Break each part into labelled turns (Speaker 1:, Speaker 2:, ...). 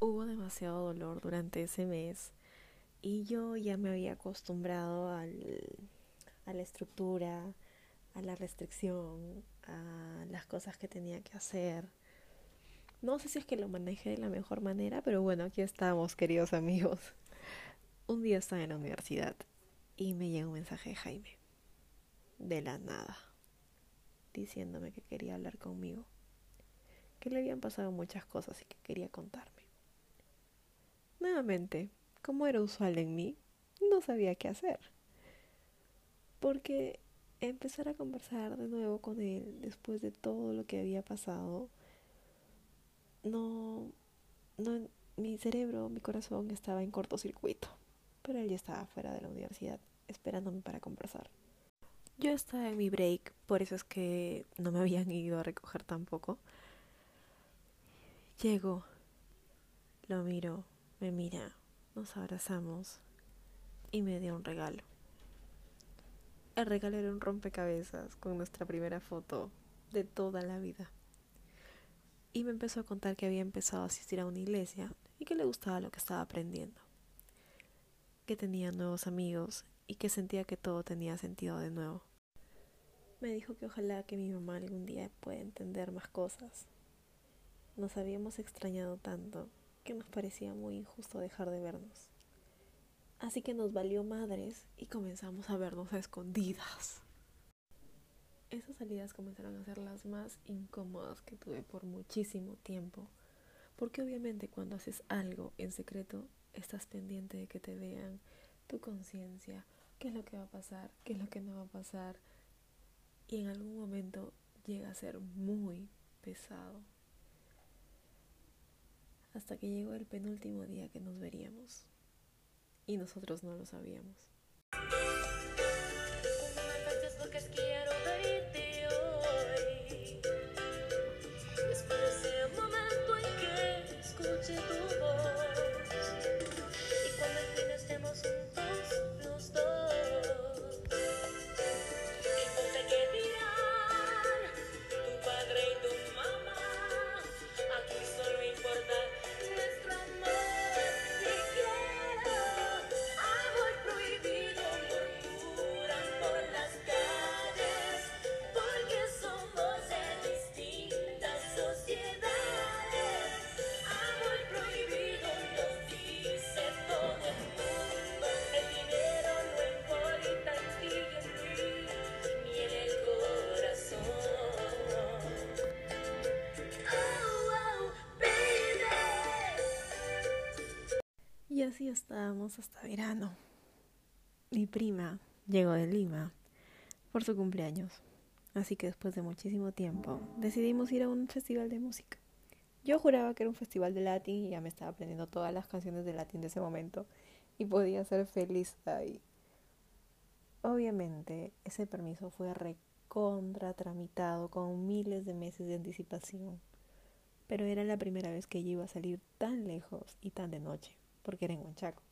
Speaker 1: hubo demasiado dolor durante ese mes y yo ya me había acostumbrado al, a la estructura, a la restricción, a las cosas que tenía que hacer. No sé si es que lo manejé de la mejor manera, pero bueno, aquí estamos, queridos amigos. Un día estaba en la universidad y me llega un mensaje de Jaime, de la nada, diciéndome que quería hablar conmigo, que le habían pasado muchas cosas y que quería contarme. Nuevamente, como era usual en mí, no sabía qué hacer. Porque empezar a conversar de nuevo con él después de todo lo que había pasado, no, no, mi cerebro, mi corazón estaba en cortocircuito, pero él ya estaba fuera de la universidad esperándome para conversar. Yo estaba en mi break, por eso es que no me habían ido a recoger tampoco. Llego, lo miro, me mira, nos abrazamos y me dio un regalo. El regalo era un rompecabezas con nuestra primera foto de toda la vida. Y me empezó a contar que había empezado a asistir a una iglesia y que le gustaba lo que estaba aprendiendo. Que tenía nuevos amigos y que sentía que todo tenía sentido de nuevo. Me dijo que ojalá que mi mamá algún día pueda entender más cosas. Nos habíamos extrañado tanto que nos parecía muy injusto dejar de vernos. Así que nos valió madres y comenzamos a vernos a escondidas. Esas salidas comenzaron a ser las más incómodas que tuve por muchísimo tiempo, porque obviamente cuando haces algo en secreto estás pendiente de que te vean, tu conciencia, qué es lo que va a pasar, qué es lo que no va a pasar, y en algún momento llega a ser muy pesado. Hasta que llegó el penúltimo día que nos veríamos y nosotros no lo sabíamos. Y así estábamos hasta verano. Mi prima llegó de Lima por su cumpleaños. Así que después de muchísimo tiempo decidimos ir a un festival de música. Yo juraba que era un festival de latín y ya me estaba aprendiendo todas las canciones de latín de ese momento y podía ser feliz ahí. Obviamente ese permiso fue recontra tramitado con miles de meses de anticipación, pero era la primera vez que yo iba a salir tan lejos y tan de noche porque era en Huanchaco.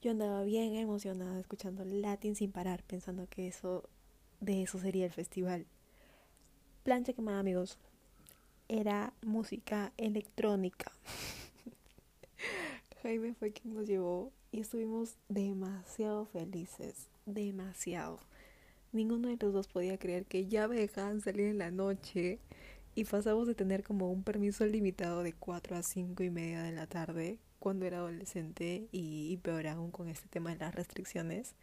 Speaker 1: Yo andaba bien emocionada escuchando latín sin parar, pensando que eso de eso sería el festival. Plancha quemada, amigos. Era música electrónica. Jaime fue quien nos llevó y estuvimos demasiado felices, demasiado. Ninguno de los dos podía creer que ya me dejaban salir en la noche y pasamos de tener como un permiso limitado de 4 a 5 y media de la tarde cuando era adolescente y, peor aún con este tema de las restricciones,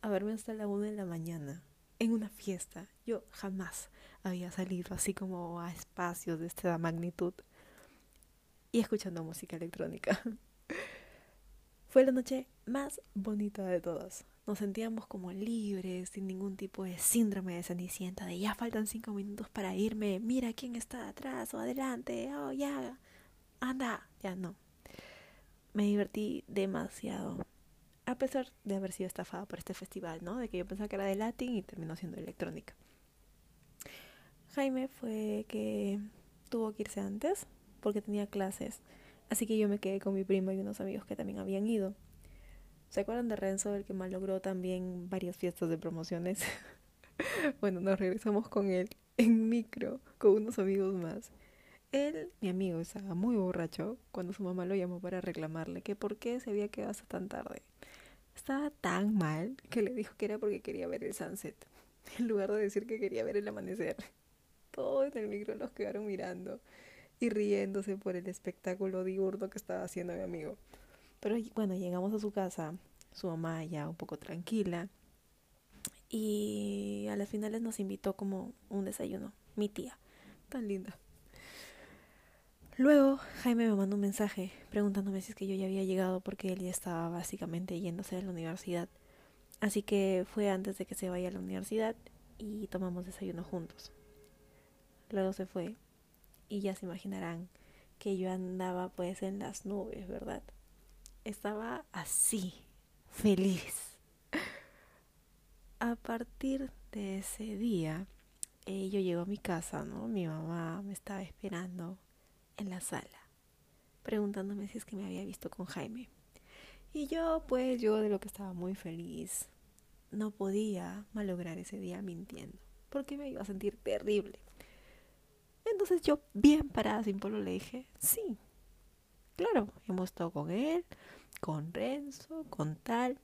Speaker 1: a verme hasta la 1 de la mañana en una fiesta. Yo jamás había salido así como a espacios de esta magnitud y escuchando música electrónica. Fue la noche más bonita de todas. Nos sentíamos como libres, sin ningún tipo de síndrome de cenicienta, de ya faltan cinco minutos para irme, mira quién está atrás o adelante, oh ya, anda, ya no. Me divertí demasiado, a pesar de haber sido estafada por este festival, ¿no? De que yo pensaba que era de latín y terminó siendo electrónica. Jaime fue que tuvo que irse antes porque tenía clases, así que yo me quedé con mi primo y unos amigos que también habían ido. ¿Se acuerdan de Renzo, el que malogró también varias fiestas de promociones? bueno, nos regresamos con él en micro, con unos amigos más. Él, mi amigo, estaba muy borracho cuando su mamá lo llamó para reclamarle que por qué se había quedado hasta tan tarde. Estaba tan mal que le dijo que era porque quería ver el sunset, en lugar de decir que quería ver el amanecer. Todos en el micro los quedaron mirando y riéndose por el espectáculo diurno que estaba haciendo mi amigo. Pero bueno, llegamos a su casa, su mamá ya un poco tranquila, y a las finales nos invitó como un desayuno, mi tía, tan linda. Luego Jaime me mandó un mensaje preguntándome si es que yo ya había llegado porque él ya estaba básicamente yéndose a la universidad. Así que fue antes de que se vaya a la universidad y tomamos desayuno juntos. Luego se fue y ya se imaginarán que yo andaba pues en las nubes, ¿verdad? Estaba así, feliz. A partir de ese día, eh, yo llego a mi casa, ¿no? Mi mamá me estaba esperando en la sala, preguntándome si es que me había visto con Jaime. Y yo, pues, yo de lo que estaba muy feliz, no podía malograr ese día mintiendo, porque me iba a sentir terrible. Entonces yo, bien parada sin polo, le dije, sí, claro, hemos estado con él, con Renzo, con tal,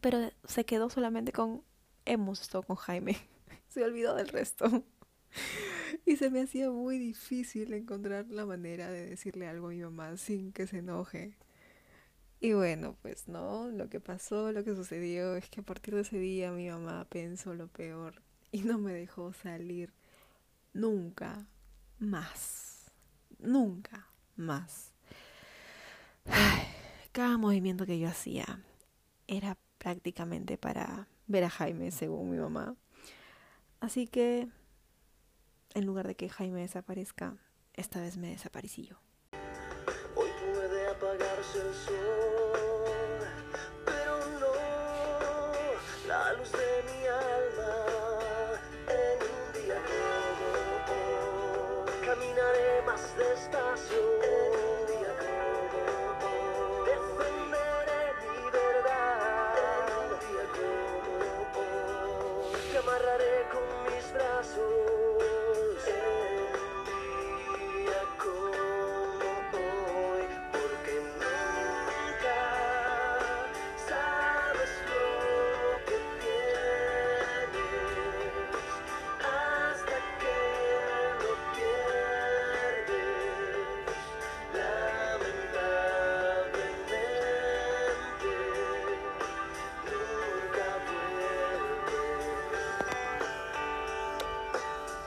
Speaker 1: pero se quedó solamente con hemos estado con Jaime. Se olvidó del resto. Y se me hacía muy difícil encontrar la manera de decirle algo a mi mamá sin que se enoje. Y bueno, pues no, lo que pasó, lo que sucedió es que a partir de ese día mi mamá pensó lo peor y no me dejó salir nunca más. Nunca más. cada movimiento que yo hacía era prácticamente para ver a Jaime, según mi mamá. Así que en lugar de que Jaime desaparezca, esta vez me desaparecí yo. Hoy puede apagarse el sol, pero no la luz de mi alma